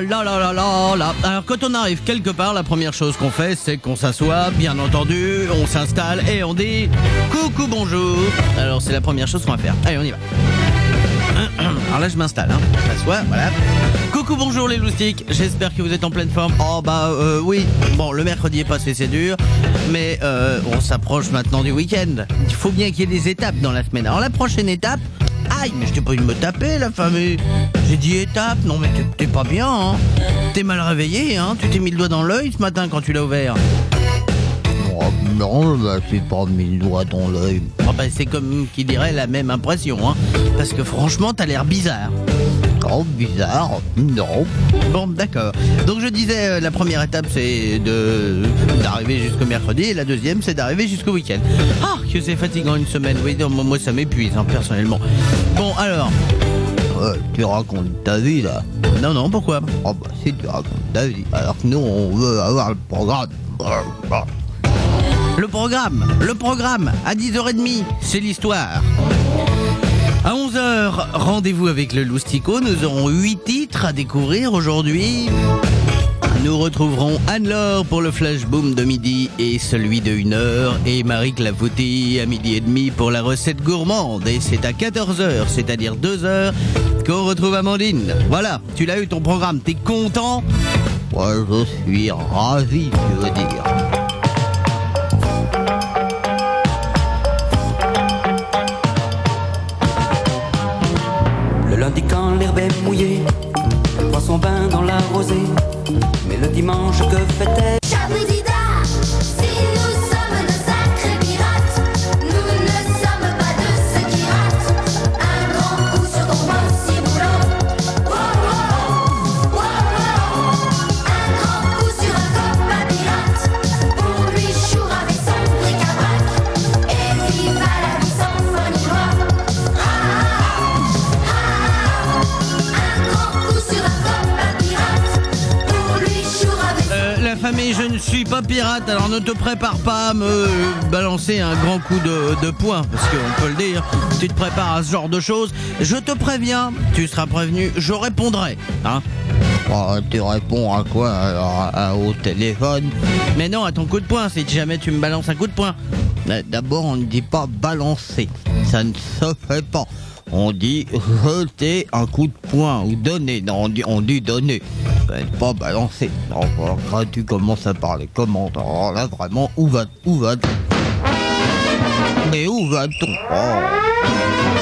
là là là là là. Alors quand on arrive quelque part, la première chose qu'on fait, c'est qu'on s'assoit, bien entendu, on s'installe et on dit coucou bonjour. Alors c'est la première chose qu'on va faire. Allez, on y va. Alors là, je m'installe, hein. M'assois, voilà. Coucou, bonjour les loustiques. J'espère que vous êtes en pleine forme. Oh bah euh, oui. Bon, le mercredi est passé, c'est dur, mais euh, on s'approche maintenant du week-end. Il faut bien qu'il y ait des étapes dans la semaine. Alors la prochaine étape. Aïe, mais je t'ai pas eu de me taper, la famille. J'ai dit étape. Non, mais t'es- pas bien, hein. T'es mal réveillé, hein. Tu t'es mis le doigt dans l'œil ce matin quand tu l'as ouvert. Oh, non, bah, j'ai pas mis le doigt dans l'œil. Oh, bah, c'est comme qui dirait la même impression, hein. Parce que franchement, t'as l'air bizarre. Oh, bizarre. Non. Bon, d'accord. Donc je disais, euh, la première étape, c'est de d'arriver jusqu'au mercredi, et la deuxième, c'est d'arriver jusqu'au week-end. Ah, que c'est fatigant une semaine. Oui, non, moi, ça m'épuise, hein, personnellement. Bon, alors, Euh, tu racontes ta vie, là. non, non, pourquoi? Oh, bah, si tu racontes ta vie. Alors que nous, on veut avoir le programme. Le programme, le programme, à 10h30, c'est l'histoire. À 11h, rendez-vous avec le Loustico. Nous aurons 8 titres à découvrir aujourd'hui. Nous retrouverons Anne-Laure pour le flash boom de midi et celui de 1h et Marie Clafouty à midi et demi pour la recette gourmande. Et c'est à 14h, c'est-à-dire 2h, qu'on retrouve Amandine. Voilà, tu l'as eu ton programme, t'es content? Moi, je suis ravi, tu veux dire. Dimanche que fait-elle? Alors ne te prépare pas à me balancer un grand coup de, de poing, parce qu'on peut le dire, tu te prépares à ce genre de choses. Je te préviens, tu seras prévenu, je répondrai. Hein Oh, tu réponds à quoi alors à- au téléphone? Mais non, à ton coup de poing, si jamais tu me balances un coup de poing. D'abord, on ne dit pas balancer. Ça ne se fait pas. On dit jeter un coup de poing ou donner. Non, on dit, on dit donner. Balancer. Non, alors là, tu commences à parler comment Alors là, vraiment, où va Où va Mais où va-t-on? Oh.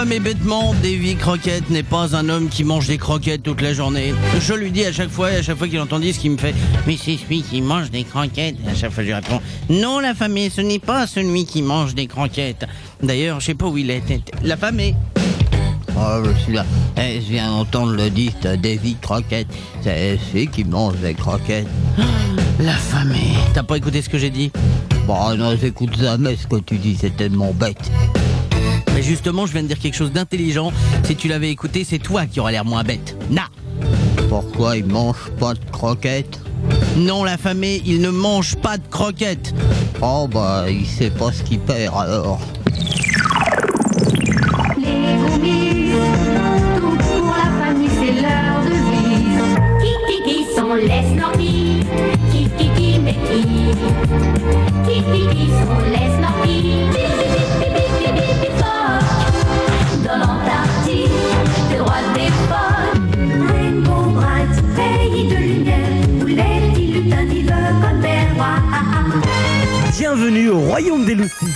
femme est bêtement, Davy Croquette n'est pas un homme qui mange des croquettes toute la journée. Je lui dis à chaque fois, à chaque fois qu'il entend ce qu'il me fait, mais c'est celui qui mange des croquettes. À chaque fois, je lui réponds, non, la femme est, ce n'est pas celui qui mange des croquettes. D'ailleurs, je sais pas où il est. La femme est. Oh, je suis là. Eh, je viens entendre le disque Davy Croquette. C'est celui qui mange des croquettes. La femme est. T'as pas écouté ce que j'ai dit? Bon, non, j'écoute jamais ce que tu dis, c'est tellement bête. Et justement, je viens de dire quelque chose d'intelligent. Si tu l'avais écouté, c'est toi qui aurais l'air moins bête. Na Pourquoi il mange pas de croquettes? Non, la famille, il ne mange pas de croquettes. Oh bah, il sait pas ce qu'il perd alors. Mais bienvenue au royaume des Lucies.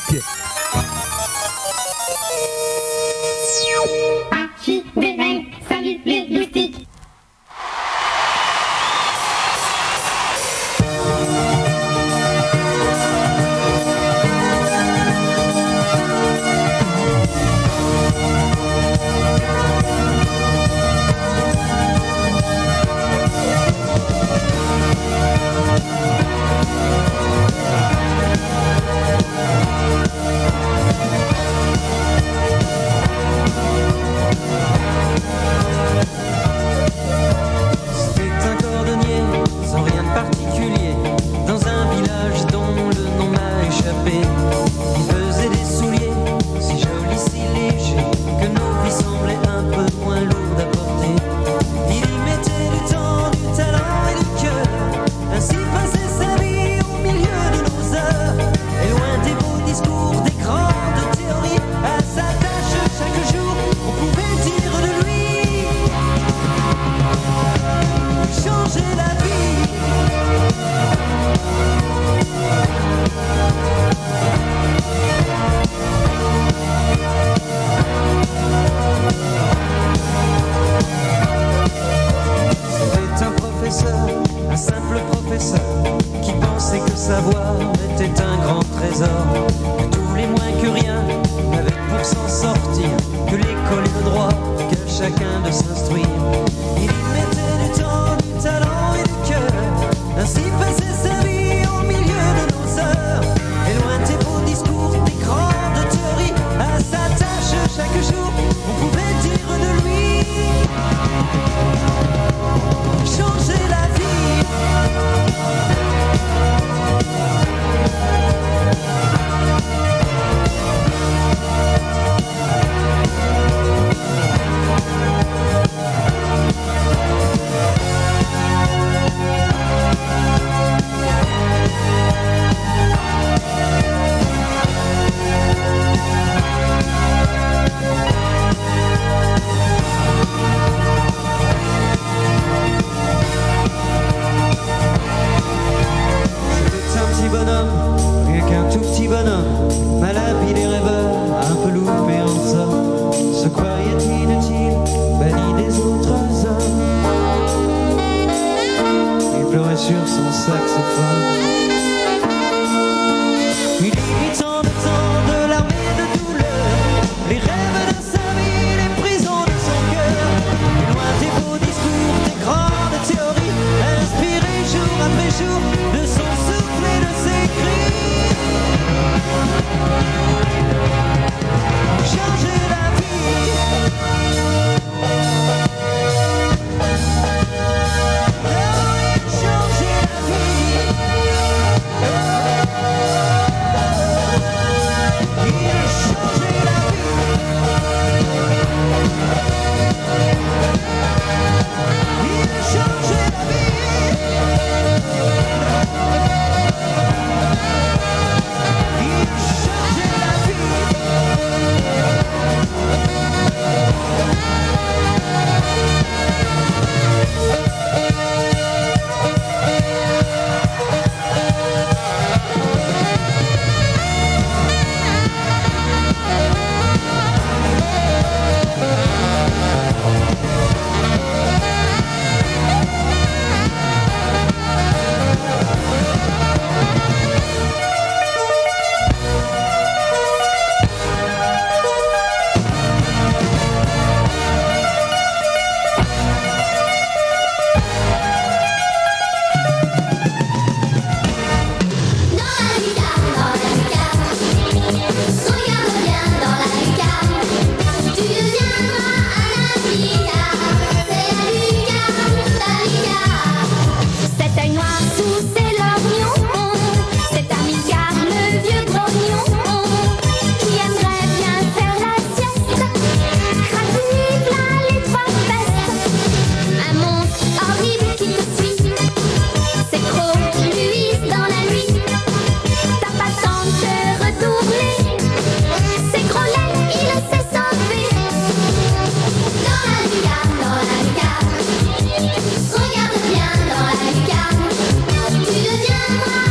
Thank you.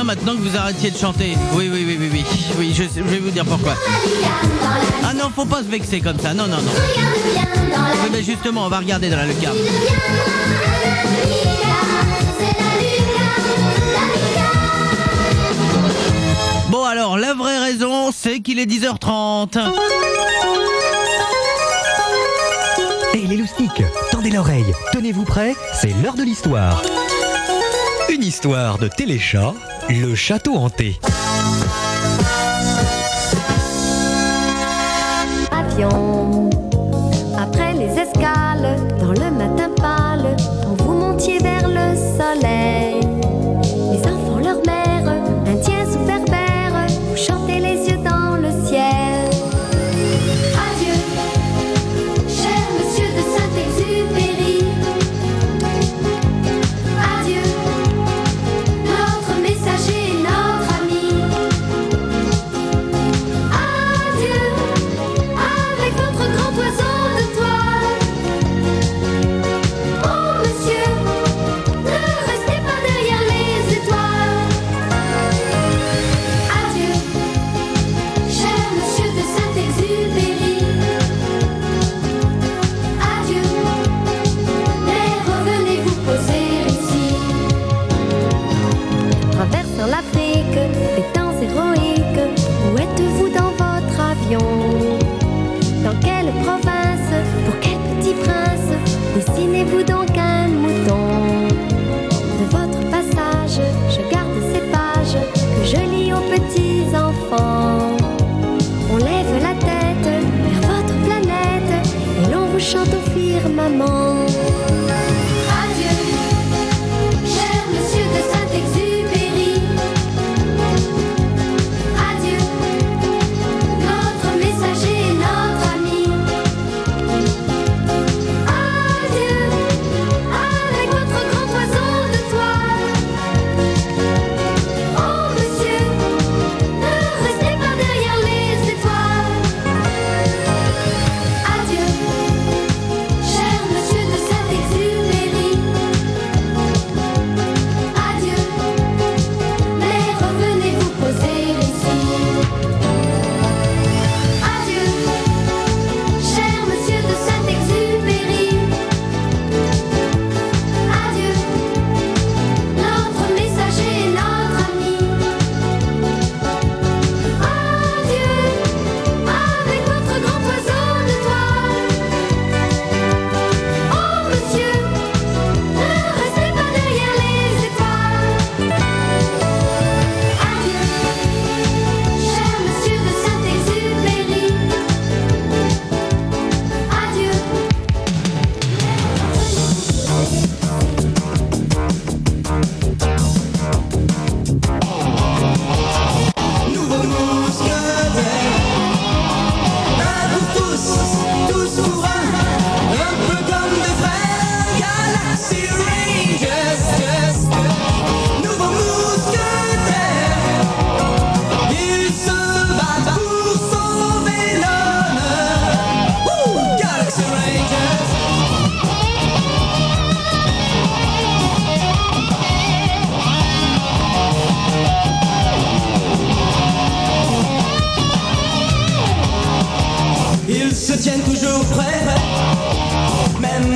Bien maintenant que vous arrêtiez de chanter. Oui, oui, oui, oui, oui. Oui, je, vais vous dire pourquoi. Ah non, faut pas se vexer comme ça. Non, non, non. Oui, ben justement, on va regarder dans la lucarne. Bon alors, la vraie raison, c'est qu'il est 10h30. Et les loustiques, tendez l'oreille, tenez-vous prêts, c'est l'heure de l'histoire. Une histoire de Téléchat, le château hanté.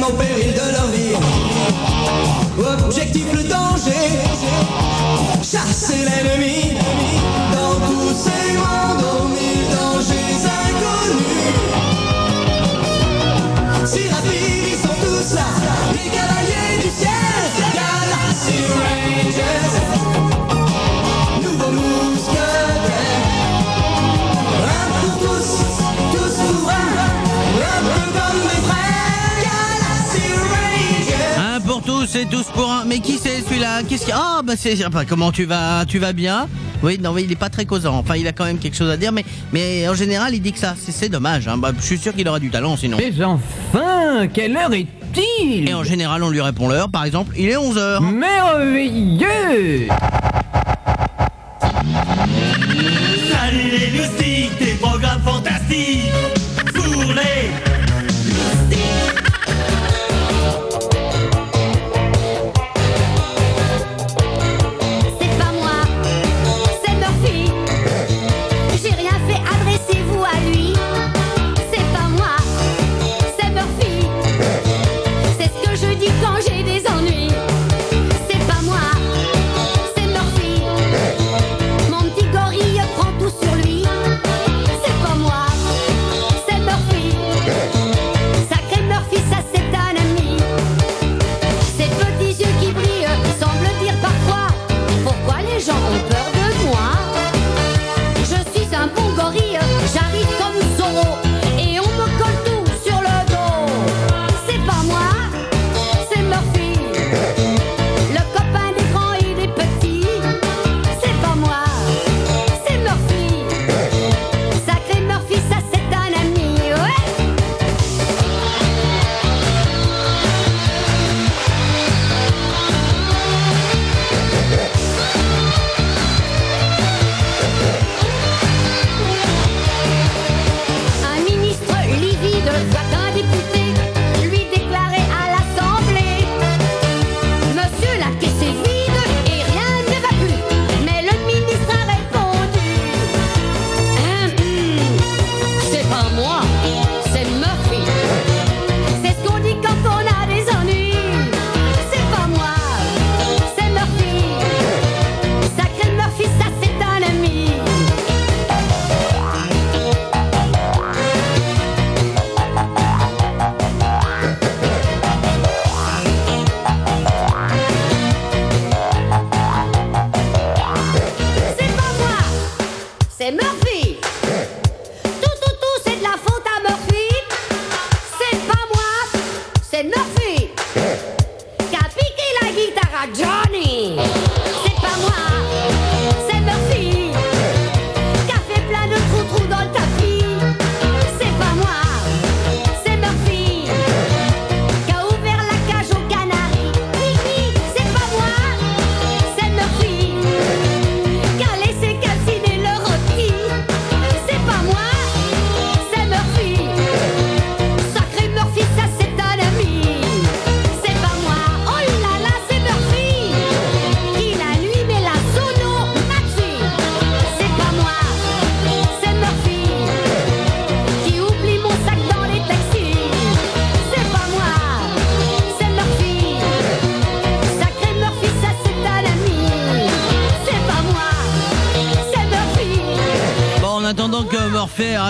Au péril de leur vie. Objectif le danger, chasser l'ennemi. Pour tous pour un. Mais qui c'est celui-là? Qu'est-ce qu'il y a? Ah bah c'est. Enfin, comment tu vas Tu vas bien? Oui, non mais il est pas très causant. Enfin, il a quand même quelque chose à dire, mais mais en général, il dit que ça. C'est- C'est dommage. hein. Bah, je suis sûr qu'il aura du talent sinon. Mais enfin, quelle heure est-il? Et en général, on lui répond l'heure. Par exemple, il est 11h. Merveilleux Salut les loustiques, des programmes fantastiques pour les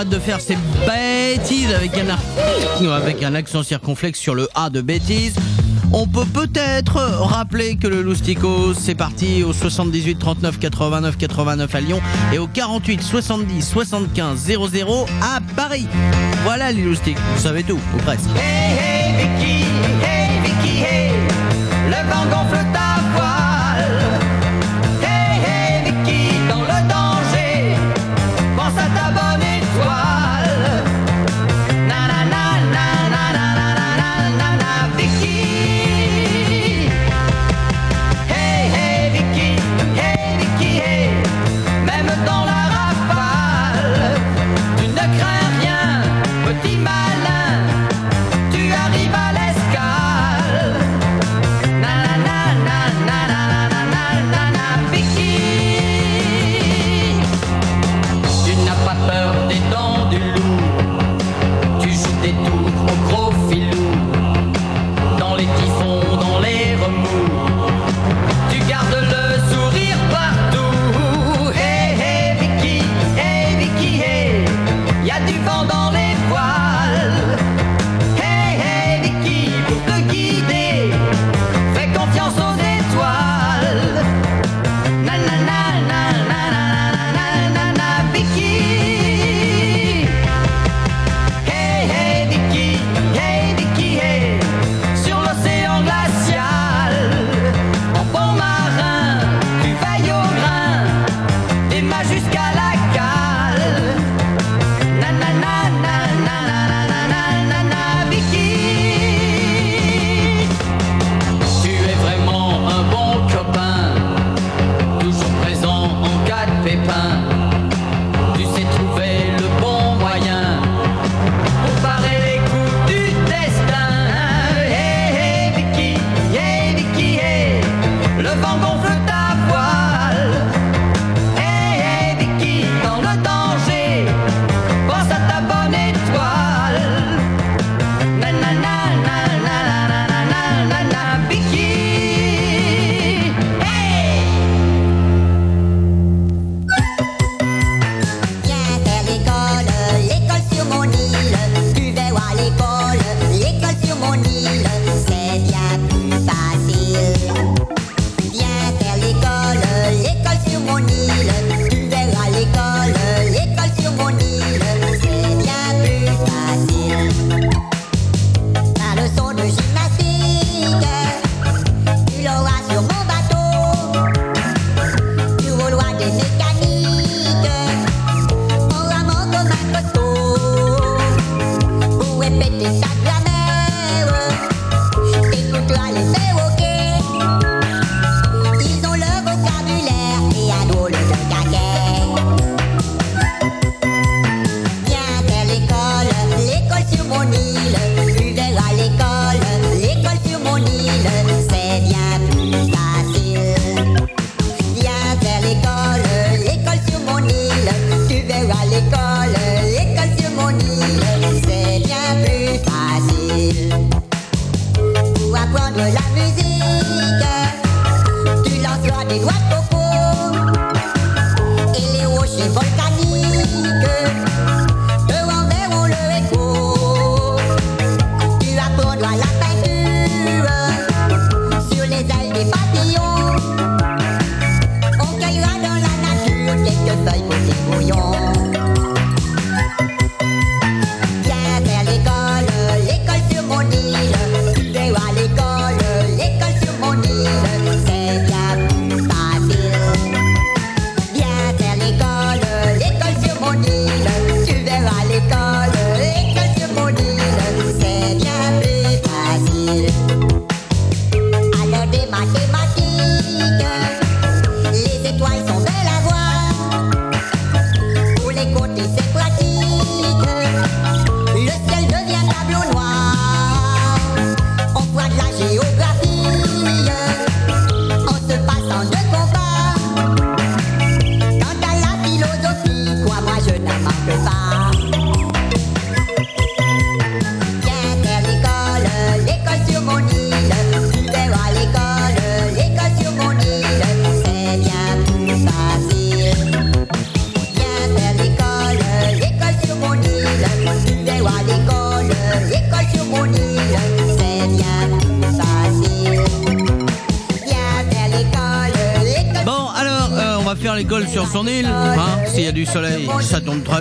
de faire ces bêtises avec un, avec un accent circonflexe sur le A de bêtises. On peut peut-être rappeler que le Loustico, c'est parti au 78 39 89 89 à Lyon et au 48 70 75 00 à Paris. Voilà les Loustiques, vous savez tout, ou presque. Hey, hey, Vicky, hey, Vicky, hey, le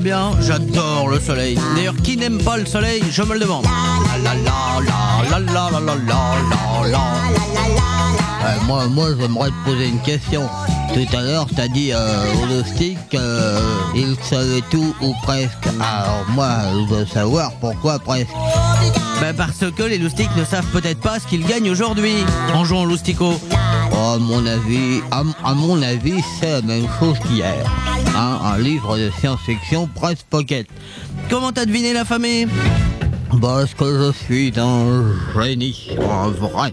J'adore le soleil. D'ailleurs, qui n'aime pas le soleil Je me le demande. Euh, moi, moi, j'aimerais te poser une question. Tout à l'heure, t'as dit euh, au Dostik euh, il savait tout ou presque. Alors moi, je veux savoir pourquoi presque. Ben parce que les loustiques ne savent peut-être pas ce qu'ils gagnent aujourd'hui en jouant loustico. Oh, mon avis, à, à mon avis, c'est la même chose qu'hier. Hein, un livre de science-fiction presse pocket. Comment t'as deviné la famille? Parce que je suis un génie, un vrai.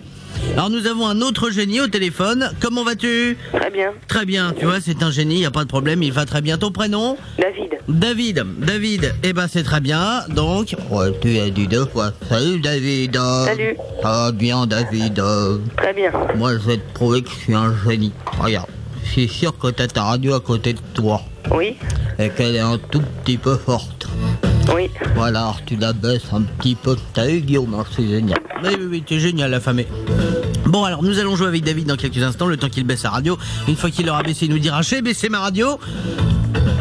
Alors nous avons un autre génie au téléphone. Comment vas-tu? Très bien. Très bien, tu vois, c'est un génie, y a pas de problème, il va très bien. Ton prénom? David. David. David, eh ben c'est très bien. Donc, Ouais, tu as dit deux fois. Salut David. Salut. Ça va bien David? Très bien. Moi, je vais te prouver que je suis un génie. Regarde, je suis sûr que t'as ta radio à côté de toi. Oui. Et qu'elle est un tout petit peu forte. Oui. Voilà, alors tu la baisses un petit peu. T'as eu Guillaume, hein, c'est génial. oui, oui, oui, t'es génial la famille. Bon alors nous allons jouer avec David dans quelques instants, le temps qu'il baisse sa radio. Une fois qu'il aura baissé, il nous dira j'ai baissé ma radio.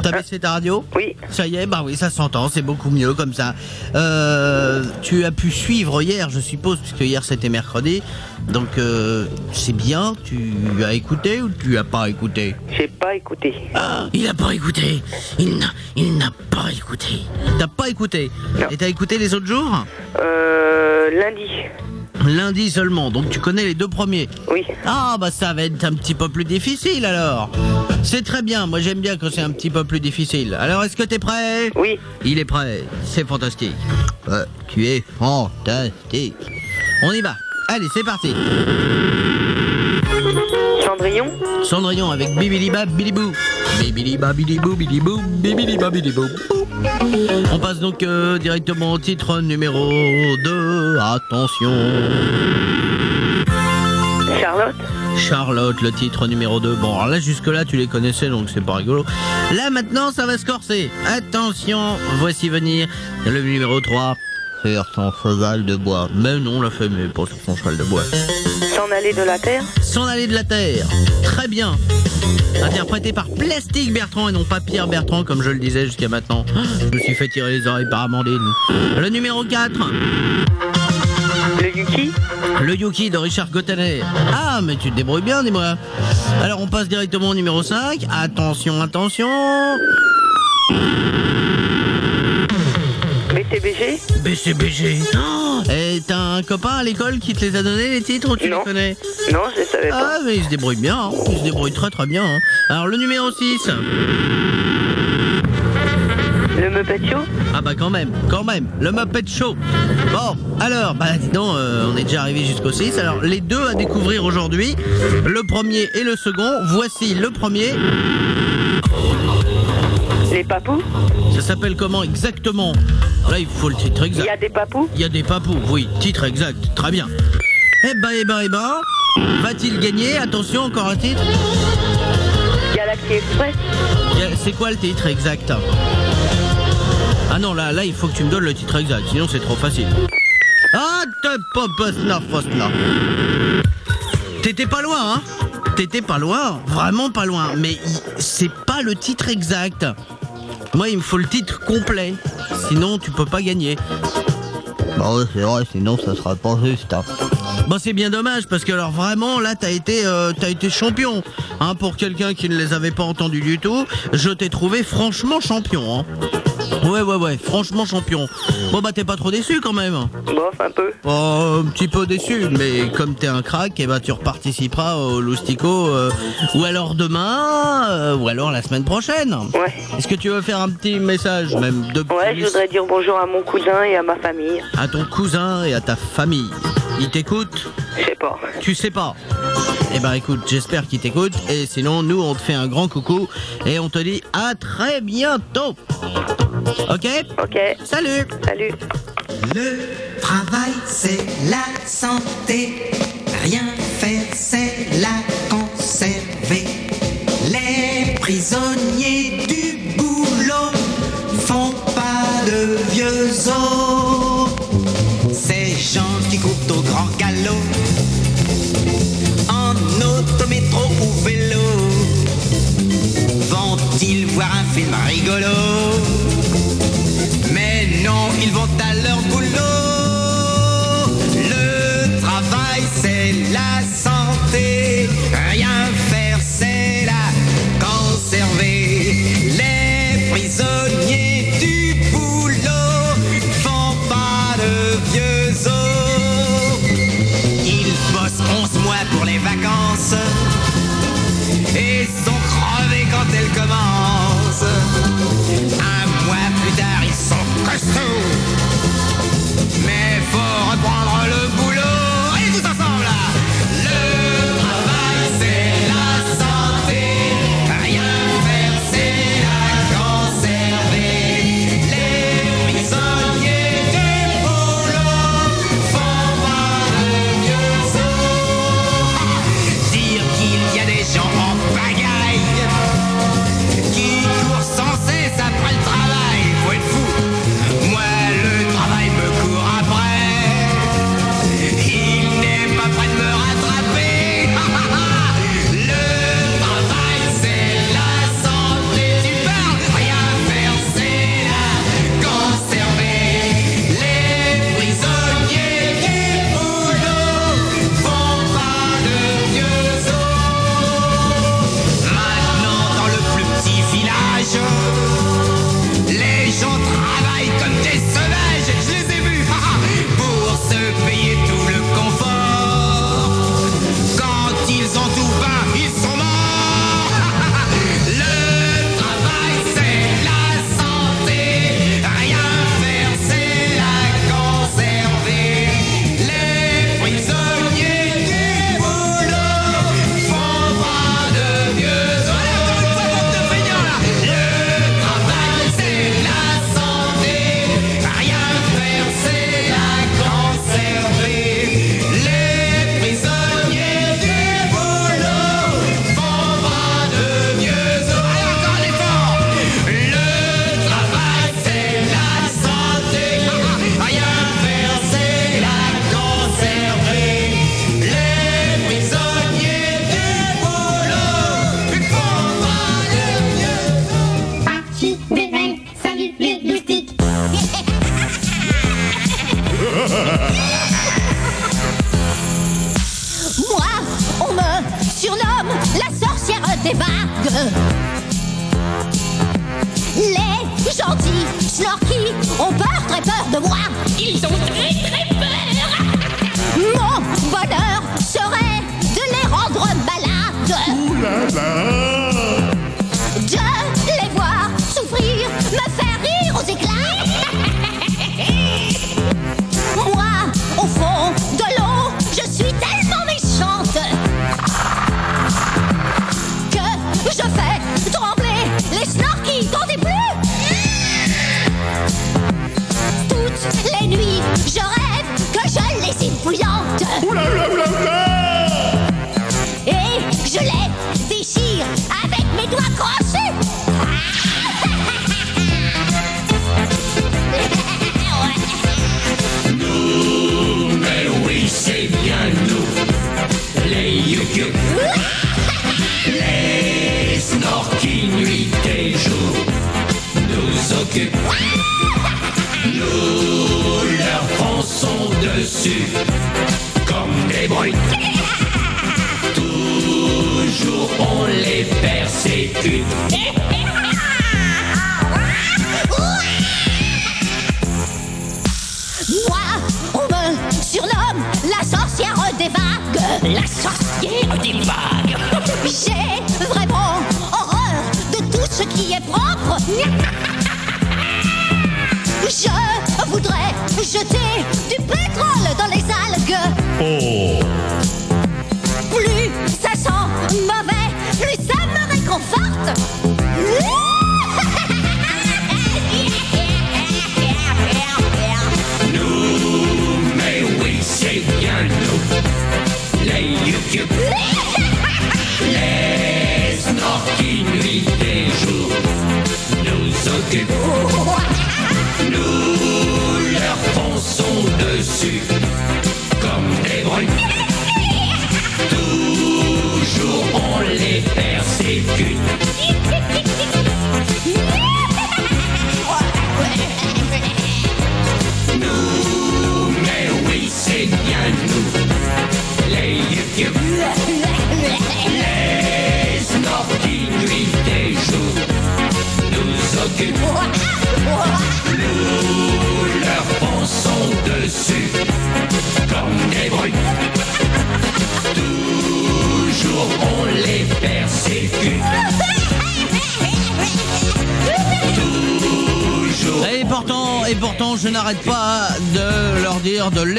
T'as baissé ta radio? Oui. Ça y est, bah oui, ça s'entend, c'est beaucoup mieux comme ça. Euh, tu as pu suivre hier, je suppose, puisque hier c'était mercredi. Donc euh, c'est bien, tu as écouté ou tu as pas écouté? J'ai pas écouté. Ah, il a pas écouté. Il n'a, il n'a pas écouté. T'as pas écouté? Et t'as écouté les autres jours? Euh. Lundi. Lundi seulement, donc tu connais les deux premiers. Oui. Ah bah ça va être un petit peu plus difficile alors. C'est très bien, moi j'aime bien quand c'est un petit peu plus difficile. Alors est-ce que t'es prêt? Oui. Il est prêt, c'est fantastique. Ouais, tu es fantastique. On y va. Allez, c'est parti. Cendrillon. Cendrillon avec Bibiliba Bilibou. Bibiliba Bilibou Bilibou Bibiliba Bilibou. On passe donc euh, directement au titre numéro 2. Attention. Charlotte. Charlotte, le titre numéro 2. Bon, alors là, jusque-là, tu les connaissais, donc c'est pas rigolo. Là, maintenant, ça va se corser. Attention, voici venir le numéro 3. Son cheval de bois. Mais non, la fait, mais pas sur son cheval de bois. S'en aller de la terre. S'en aller de la Terre. Très bien. Interprété par Plastique Bertrand et non pas Pierre Bertrand, comme je le disais jusqu'à maintenant. Je me suis fait tirer les oreilles par Amandine. Le numéro 4. Le Yuki. Le Yuki de Richard Gottener. Ah, mais tu te débrouilles bien, dis-moi. Alors, on passe directement au numéro 5. Attention, attention. BCBG BCBG. Oh, et t'as un copain à l'école qui te les a donnés les titres ou tu Non. les connais Non, je ne savais pas. Ah mais il se débrouille bien, hein. il se débrouille très très bien. hein. Alors le numéro 6. Le Muppet Show? Ah bah quand même, quand même, le Muppet Show. Bon, alors, bah dis donc, euh, on est déjà arrivé jusqu'au 6. Alors les deux à découvrir aujourd'hui, le premier et le second. Voici le premier. Papous Ça s'appelle comment exactement? Là il faut le titre Il y exact. a des papous Il y a des papous, oui, titre exact, très bien. Eh ben, eh ben, eh ben, va-t-il gagner? Attention, encore un titre. Galaxy Express C'est quoi le titre exact? Ah non, là, là, il faut que tu me donnes le titre exact, sinon c'est trop facile. Ah, te poposna fosna. T'étais pas loin, hein? T'étais pas loin, vraiment pas loin, mais c'est pas le titre exact. Moi, il me faut le titre complet, sinon tu peux pas gagner. Bah ouais, c'est vrai, sinon ça sera pas juste. hein. Bon, c'est bien dommage parce que alors vraiment là t'as été euh, t'as été champion. Hein, pour quelqu'un qui ne les avait pas entendus du tout, je t'ai trouvé franchement champion. Hein. Ouais ouais ouais, franchement champion. Bon bah t'es pas trop déçu quand même. Bof, un peu. Oh, un petit peu déçu, mais comme t'es un crack, et bah tu reparticiperas au Loustico, euh, ou alors demain, euh, ou alors la semaine prochaine. Ouais. Est-ce que tu veux faire un petit message, même de Ouais, je voudrais dire bonjour à mon cousin et à ma famille. à ton cousin et à ta famille Il t'écoute Je sais pas. Tu sais pas Eh ben écoute, j'espère qu'il t'écoute, et sinon nous on te fait un grand coucou, et on te dit à très bientôt Ok? Ok. Salut Salut. Le travail, c'est la santé. Rien faire, c'est rigolo?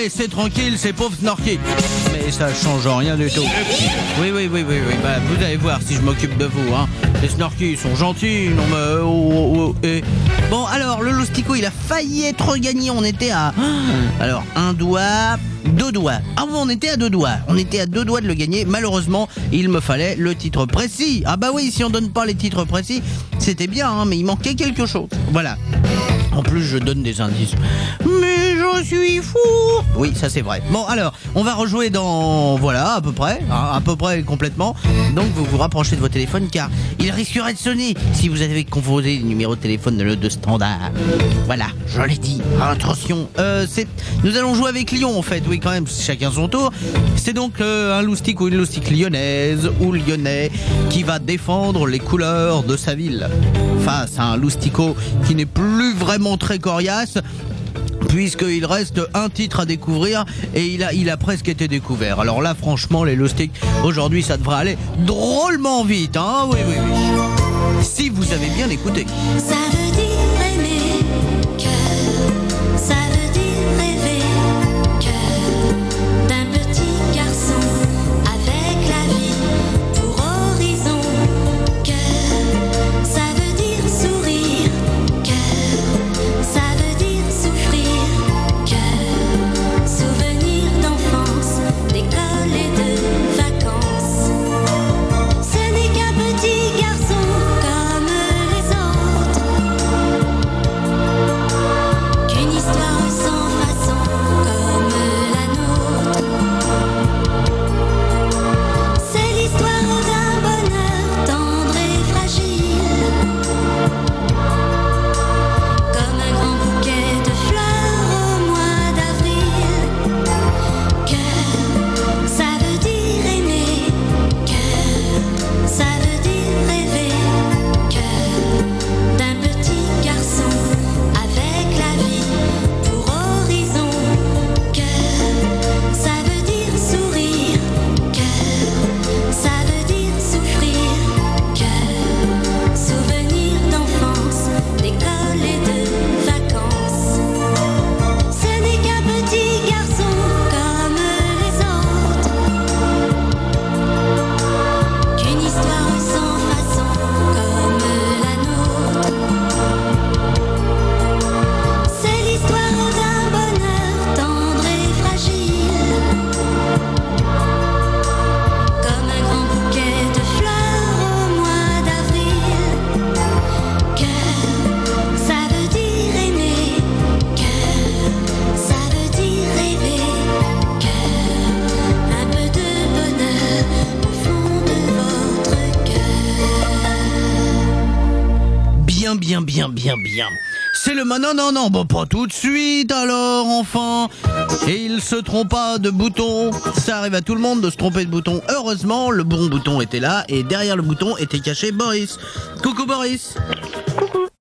Laisser tranquille ces pauvres snorkies. Mais ça change rien du tout. Oui, oui, oui, oui, oui. Bah, vous allez voir si je m'occupe de vous. Hein. Les snorkies sont gentils, non mais... oh, oh, oh, et- Bon, alors, le Loustico, il a failli être gagné. On était à... Alors, un doigt... Deux doigts. Ah on était à deux doigts. On était à deux doigts de le gagner. Malheureusement, il me fallait le titre précis. Ah bah oui, si on donne pas les titres précis, c'était bien, hein, mais il manquait quelque chose. Voilà. En plus, je donne des indices. Suis fou Oui, ça c'est vrai. Bon, alors, on va rejouer dans... Voilà, à peu près. hein, à peu près complètement. Donc, vous vous rapprochez de vos téléphones, car il risquerait de sonner si vous avez composé le numéro de téléphone de, de standard. Voilà, je l'ai dit. Attention. Euh. Nous allons jouer avec Lyon, en fait. Oui, quand même, chacun son tour. C'est donc euh, un loustic ou une loustique lyonnaise ou lyonnais qui va défendre les couleurs de sa ville face à un loustico qui n'est plus vraiment très coriace puisqu'il reste un titre à découvrir et il a, presque été découvert. Alors là, franchement, les loustiques, aujourd'hui, ça devrait aller drôlement vite, hein Oui, oui, oui. Si vous avez bien écouté. Ça veut dire bien, bien. C'est le. Non, non, non, bon, pas tout de suite alors, enfin. Et il se trompa de bouton. Ça arrive à tout le monde de se tromper de bouton. Heureusement, le bon bouton était là et derrière le bouton était caché Boris. Coucou Boris.